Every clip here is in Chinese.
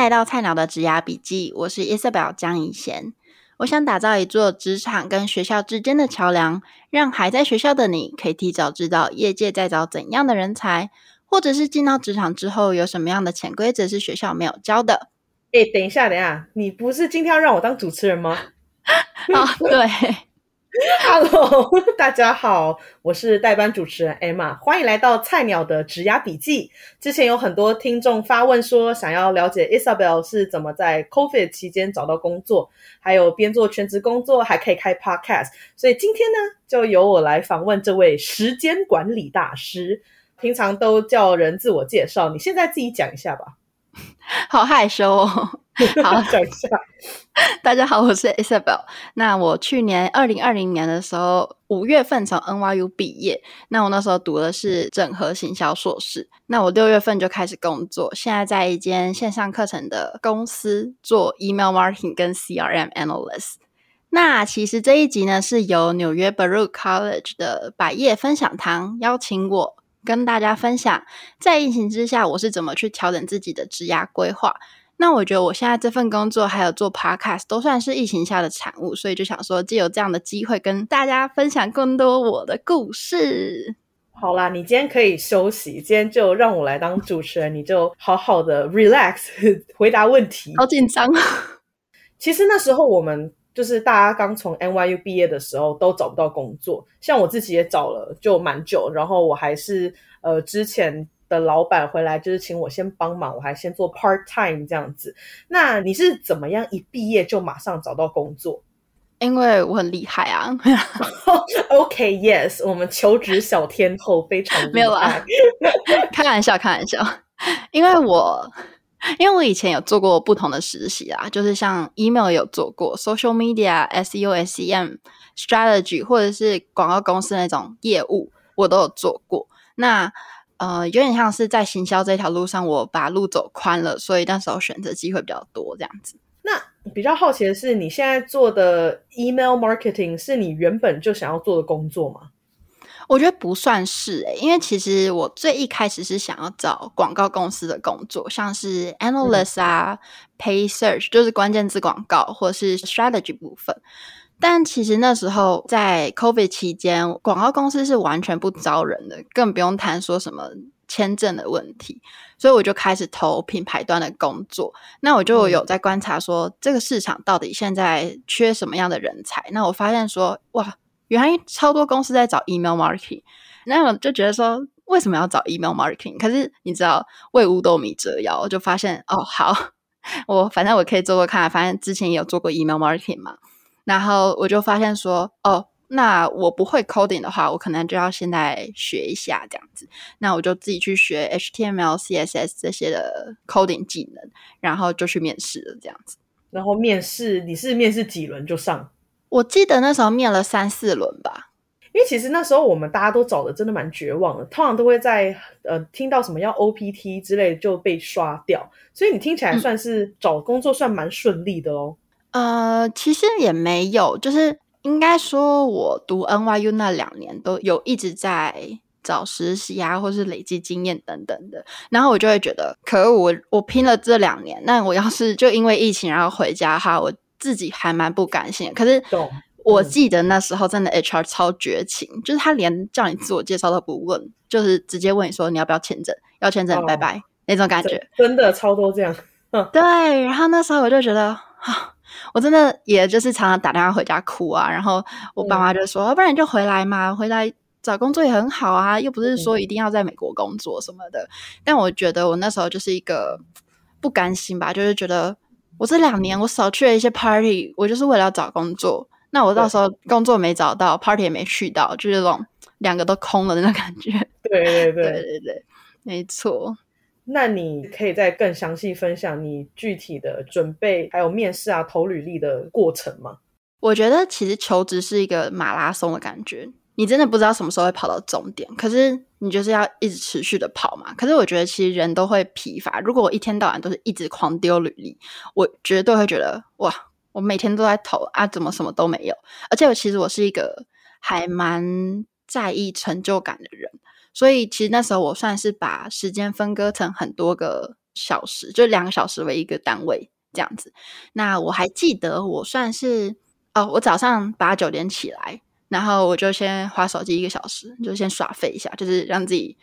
来到菜鸟的职涯笔记，我是 Isabel 江怡贤。我想打造一座职场跟学校之间的桥梁，让还在学校的你可以提早知道业界在找怎样的人才，或者是进到职场之后有什么样的潜规则是学校没有教的。哎，等一下，等一下，你不是今天要让我当主持人吗？哦，对。Hello，大家好，我是代班主持人 Emma，欢迎来到菜鸟的职涯笔记。之前有很多听众发问说，想要了解 Isabel 是怎么在 COVID 期间找到工作，还有边做全职工作还可以开 Podcast，所以今天呢，就由我来访问这位时间管理大师。平常都叫人自我介绍，你现在自己讲一下吧。好害羞哦，好讲一下。大家好，我是 Isabel。那我去年二零二零年的时候，五月份从 NYU 毕业。那我那时候读的是整合行销硕士。那我六月份就开始工作，现在在一间线上课程的公司做 email marketing 跟 CRM analyst。那其实这一集呢，是由纽约 Baruch College 的百业分享堂邀请我。跟大家分享，在疫情之下，我是怎么去调整自己的职涯规划。那我觉得我现在这份工作还有做 Podcast 都算是疫情下的产物，所以就想说，借由这样的机会跟大家分享更多我的故事。好啦，你今天可以休息，今天就让我来当主持人，你就好好的 relax 回答问题。好紧张啊！其实那时候我们。就是大家刚从 NYU 毕业的时候都找不到工作，像我自己也找了就蛮久，然后我还是呃之前的老板回来就是请我先帮忙，我还先做 part time 这样子。那你是怎么样一毕业就马上找到工作？因为我很厉害啊。OK，Yes，okay, 我们求职小天后非常。没有啊，开玩笑，开玩笑，因为我。因为我以前有做过不同的实习啊，就是像 email 有做过，social media、SEO、SEM、strategy，或者是广告公司那种业务，我都有做过。那呃，有点像是在行销这条路上，我把路走宽了，所以那时候选择机会比较多，这样子。那比较好奇的是，你现在做的 email marketing 是你原本就想要做的工作吗？我觉得不算是诶、欸，因为其实我最一开始是想要找广告公司的工作，像是 analyst 啊、嗯、pay search 就是关键字广告，或是 strategy 部分。但其实那时候在 COVID 期间，广告公司是完全不招人的，更不用谈说什么签证的问题。所以我就开始投品牌端的工作。那我就有在观察说，这个市场到底现在缺什么样的人才？那我发现说，哇！原来超多公司在找 email marketing，那我就觉得说，为什么要找 email marketing？可是你知道，为五斗米折腰，我就发现哦，好，我反正我可以做做看，反正之前也有做过 email marketing 嘛。然后我就发现说，哦，那我不会 coding 的话，我可能就要现在学一下这样子。那我就自己去学 HTML、CSS 这些的 coding 技能，然后就去面试了这样子。然后面试，你是面试几轮就上？我记得那时候面了三四轮吧，因为其实那时候我们大家都找的真的蛮绝望的，通常都会在呃听到什么要 OPT 之类就被刷掉，所以你听起来算是找工作算蛮顺利的哦。嗯、呃，其实也没有，就是应该说我读 NYU 那两年都有一直在找实习啊，或是累积经验等等的，然后我就会觉得，可恶，我我拼了这两年，那我要是就因为疫情然后回家哈，我。自己还蛮不甘心，可是我记得那时候真的 HR 超绝情，嗯、就是他连叫你自我介绍都不问，就是直接问你说你要不要签证，要签证、哦、拜拜那种感觉，真的超多这样。对，然后那时候我就觉得啊，我真的也就是常常打电话回家哭啊，然后我爸妈就说，要、嗯、不然你就回来嘛，回来找工作也很好啊，又不是说一定要在美国工作什么的。嗯、但我觉得我那时候就是一个不甘心吧，就是觉得。我这两年我少去了一些 party，我就是为了要找工作。那我到时候工作没找到，party 也没去到，就是这种两个都空了的那种感觉。对对对对对对，没错。那你可以再更详细分享你具体的准备，还有面试啊、投履历的过程吗？我觉得其实求职是一个马拉松的感觉。你真的不知道什么时候会跑到终点，可是你就是要一直持续的跑嘛。可是我觉得其实人都会疲乏。如果我一天到晚都是一直狂丢履历，我绝对会觉得哇，我每天都在投啊，怎么什么都没有？而且我其实我是一个还蛮在意成就感的人，所以其实那时候我算是把时间分割成很多个小时，就两个小时为一个单位这样子。那我还记得，我算是哦，我早上八九点起来，然后我就先花手机一个小时，就先耍废一下，就是让自己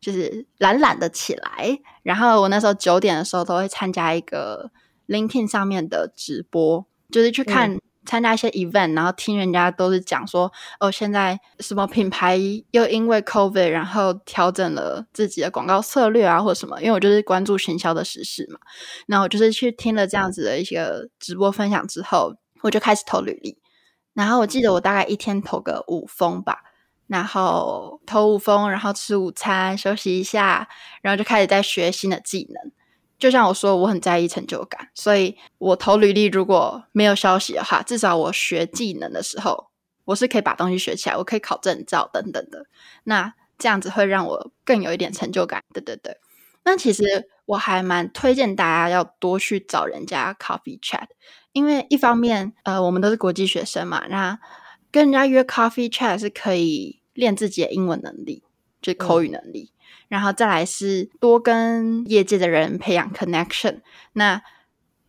就是懒懒的起来。然后我那时候九点的时候都会参加一个 LinkedIn 上面的直播，就是去看。参加一些 event，然后听人家都是讲说，哦，现在什么品牌又因为 COVID，然后调整了自己的广告策略啊，或者什么。因为我就是关注行销的时事嘛，然后我就是去听了这样子的一些直播分享之后，我就开始投履历。然后我记得我大概一天投个五封吧，然后投五封，然后吃午餐，休息一下，然后就开始在学新的技能。就像我说，我很在意成就感，所以我投履历如果没有消息的话，至少我学技能的时候，我是可以把东西学起来，我可以考证照等等的。那这样子会让我更有一点成就感。对对对。那其实我还蛮推荐大家要多去找人家 coffee chat，因为一方面，呃，我们都是国际学生嘛，那跟人家约 coffee chat 是可以练自己的英文能力，就是口语能力。嗯然后再来是多跟业界的人培养 connection，那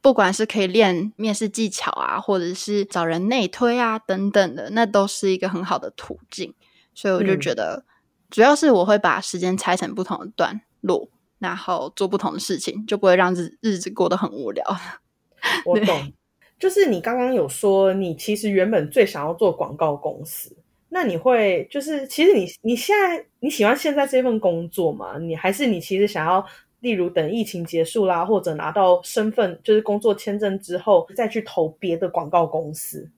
不管是可以练面试技巧啊，或者是找人内推啊等等的，那都是一个很好的途径。所以我就觉得，主要是我会把时间拆成不同的段落，然后做不同的事情，就不会让日日子过得很无聊。我懂，就是你刚刚有说，你其实原本最想要做广告公司。那你会就是，其实你你现在你喜欢现在这份工作吗？你还是你其实想要，例如等疫情结束啦，或者拿到身份就是工作签证之后，再去投别的广告公司？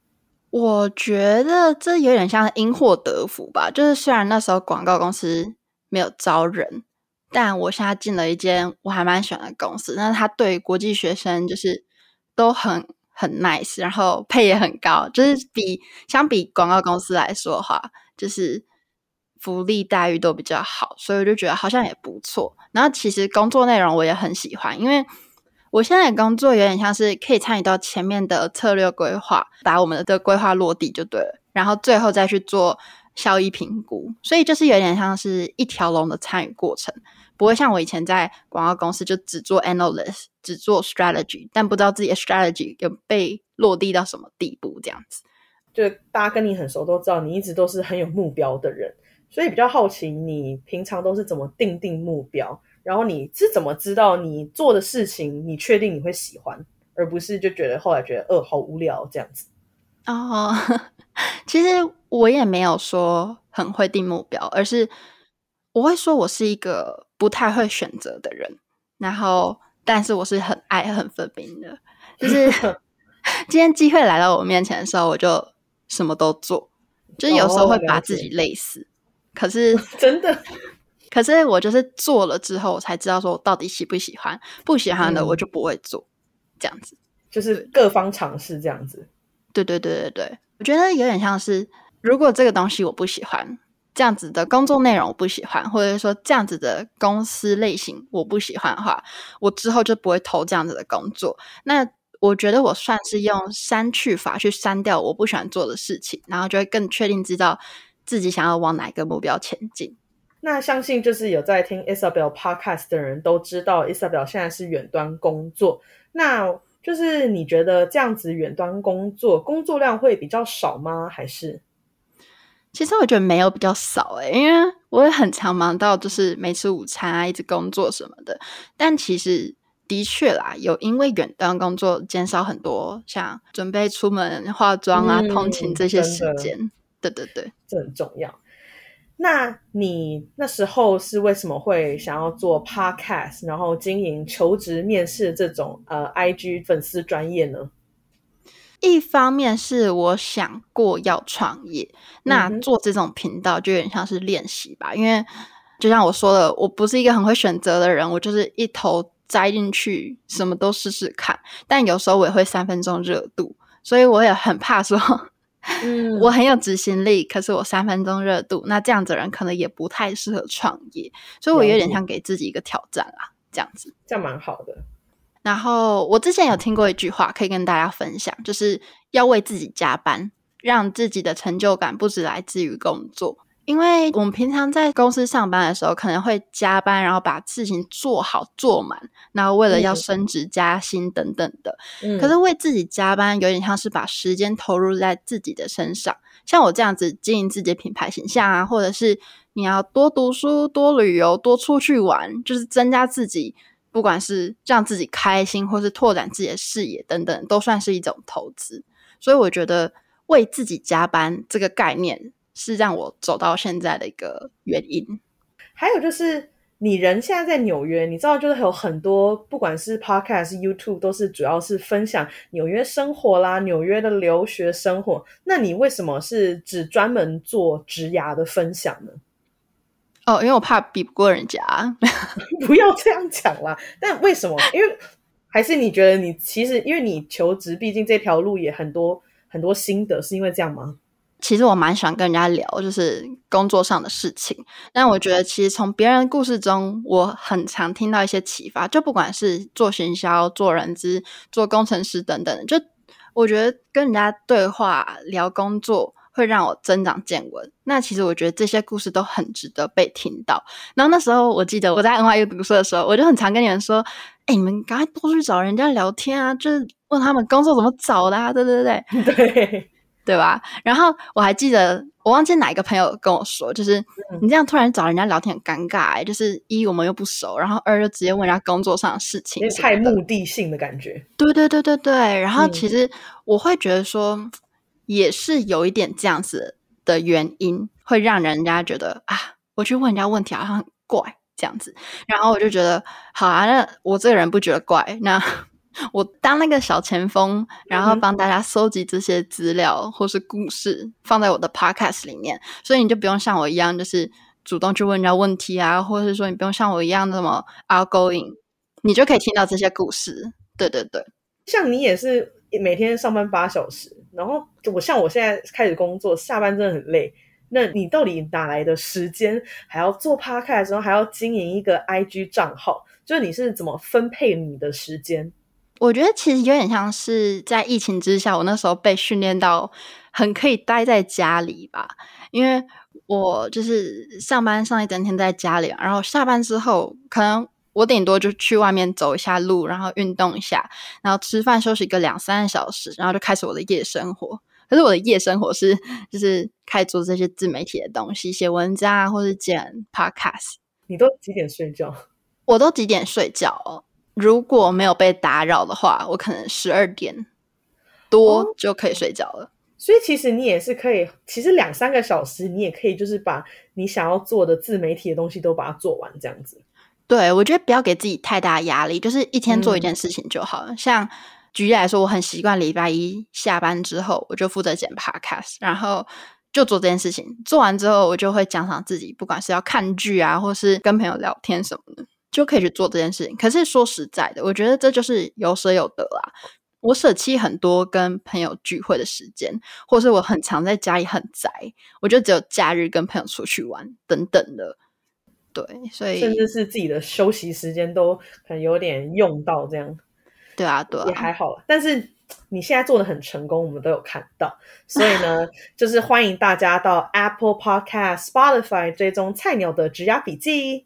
我觉得这有点像因祸得福吧。就是虽然那时候广告公司没有招人，但我现在进了一间我还蛮喜欢的公司。那他对国际学生就是都很。很 nice，然后配也很高，就是比相比广告公司来说的话，就是福利待遇都比较好，所以我就觉得好像也不错。然后其实工作内容我也很喜欢，因为我现在的工作有点像是可以参与到前面的策略规划，把我们的规划落地就对了，然后最后再去做效益评估，所以就是有点像是一条龙的参与过程。不会像我以前在广告公司就只做 analyst，只做 strategy，但不知道自己的 strategy 有被落地到什么地步，这样子。就大家跟你很熟都知道，你一直都是很有目标的人，所以比较好奇你平常都是怎么定定目标，然后你是怎么知道你做的事情你确定你会喜欢，而不是就觉得后来觉得呃好无聊这样子。哦，其实我也没有说很会定目标，而是我会说我是一个。不太会选择的人，然后但是我是很爱很分明的，就是 今天机会来到我面前的时候，我就什么都做，就是有时候会把自己累死，哦、可是 真的，可是我就是做了之后，我才知道说我到底喜不喜欢，不喜欢的我就不会做，嗯、这样子，就是各方尝试这样子，对对对对对，我觉得有点像是，如果这个东西我不喜欢。这样子的工作内容我不喜欢，或者说这样子的公司类型我不喜欢的话，我之后就不会投这样子的工作。那我觉得我算是用删去法去删掉我不喜欢做的事情，然后就会更确定知道自己想要往哪个目标前进。那相信就是有在听 Isabel Podcast 的人都知道，Isabel 现在是远端工作。那就是你觉得这样子远端工作工作量会比较少吗？还是？其实我觉得没有比较少诶，因为我也很常忙到就是没吃午餐啊，一直工作什么的。但其实的确啦，有因为远端工作减少很多，像准备出门化妆啊、嗯、通勤这些时间。对对对，这很重要。那你那时候是为什么会想要做 Podcast，然后经营求职面试这种呃 IG 粉丝专业呢？一方面是我想过要创业，那做这种频道就有点像是练习吧。嗯、因为就像我说的，我不是一个很会选择的人，我就是一头栽进去，什么都试试看。但有时候我也会三分钟热度，所以我也很怕说，嗯，我很有执行力，可是我三分钟热度，那这样子的人可能也不太适合创业。所以我有点像给自己一个挑战啦，这样子，这样蛮好的。然后我之前有听过一句话，可以跟大家分享，就是要为自己加班，让自己的成就感不止来自于工作。因为我们平常在公司上班的时候，可能会加班，然后把事情做好做满，然后为了要升职加薪等等的。嗯。可是为自己加班，有点像是把时间投入在自己的身上。像我这样子经营自己的品牌形象啊，或者是你要多读书、多旅游、多出去玩，就是增加自己，不管是让自己开心，或是拓展自己的视野等等，都算是一种投资。所以我觉得为自己加班这个概念。是让我走到现在的一个原因。还有就是，你人现在在纽约，你知道，就是有很多，不管是 Podcast、YouTube，都是主要是分享纽约生活啦，纽约的留学生活。那你为什么是只专门做职涯的分享呢？哦，因为我怕比不过人家。不要这样讲啦。但为什么？因为还是你觉得你其实，因为你求职，毕竟这条路也很多很多心得，是因为这样吗？其实我蛮喜欢跟人家聊，就是工作上的事情。但我觉得，其实从别人的故事中，我很常听到一些启发。就不管是做行销、做人资、做工程师等等，就我觉得跟人家对话聊工作，会让我增长见闻。那其实我觉得这些故事都很值得被听到。然后那时候，我记得我在 NYU 读书的时候，我就很常跟你们说：“哎，你们赶快多去找人家聊天啊，就是问他们工作怎么找的啊。”对对对 对。对对吧？然后我还记得，我忘记哪一个朋友跟我说，就是你这样突然找人家聊天很尴尬，欸，就是一我们又不熟，然后二就直接问人家工作上的事情，太目的性的感觉。对对对对对。然后其实我会觉得说，也是有一点这样子的原因，会让人家觉得啊，我去问人家问题好像很怪这样子。然后我就觉得，好啊，那我这个人不觉得怪，那。我当那个小前锋，然后帮大家搜集这些资料或是故事，放在我的 podcast 里面，所以你就不用像我一样，就是主动去问人家问题啊，或者是说你不用像我一样那么 outgoing，你就可以听到这些故事。对对对，像你也是每天上班八小时，然后我像我现在开始工作，下班真的很累。那你到底哪来的时间，还要做 podcast 的时候，还要经营一个 IG 账号？就是你是怎么分配你的时间？我觉得其实有点像是在疫情之下，我那时候被训练到很可以待在家里吧，因为我就是上班上一整天在家里，然后下班之后，可能我顶多就去外面走一下路，然后运动一下，然后吃饭休息个两三个小时，然后就开始我的夜生活。可是我的夜生活是就是开始做这些自媒体的东西，写文章啊，或是剪 podcast。你都几点睡觉？我都几点睡觉哦？如果没有被打扰的话，我可能十二点多就可以睡觉了。哦，所以其实你也是可以，其实两三个小时你也可以，就是把你想要做的自媒体的东西都把它做完，这样子。对，我觉得不要给自己太大压力，就是一天做一件事情就好了。嗯。像举例来说，我很习惯礼拜一下班之后，我就负责剪 podcast，然后就做这件事情。做完之后，我就会奖赏自己，不管是要看剧啊，或是跟朋友聊天什么的。就可以去做这件事情。可是说实在的，我觉得这就是有舍有得啦。我舍弃很多跟朋友聚会的时间，或是我很常在家里很宅，我就只有假日跟朋友出去玩等等的。对，所以甚至是自己的休息时间都可能有点用到这样。对啊，对啊，也还好。但是你现在做的很成功，我们都有看到。所以呢，就是欢迎大家到 Apple Podcast、Spotify 追踪菜鸟的职涯笔记。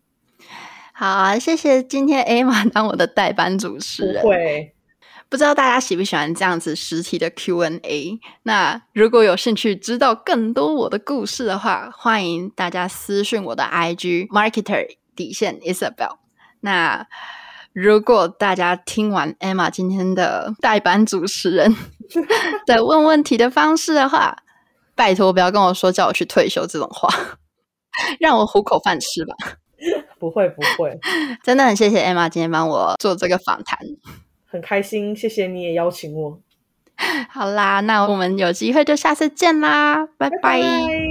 好啊，谢谢今天 Emma 当我的代班主持人。不会，不知道大家喜不喜欢这样子实体的 Q&A。那如果有兴趣知道更多我的故事的话，欢迎大家私讯我的 IG Marketer 底线 Isabel。那如果大家听完 Emma 今天的代班主持人 的问问题的方式的话，拜托不要跟我说叫我去退休这种话，让我糊口饭吃吧。不会不会，真的很谢谢 Emma 今天帮我做这个访谈，很开心，谢谢你也邀请我。好啦，那我们有机会就下次见啦，拜拜。拜拜。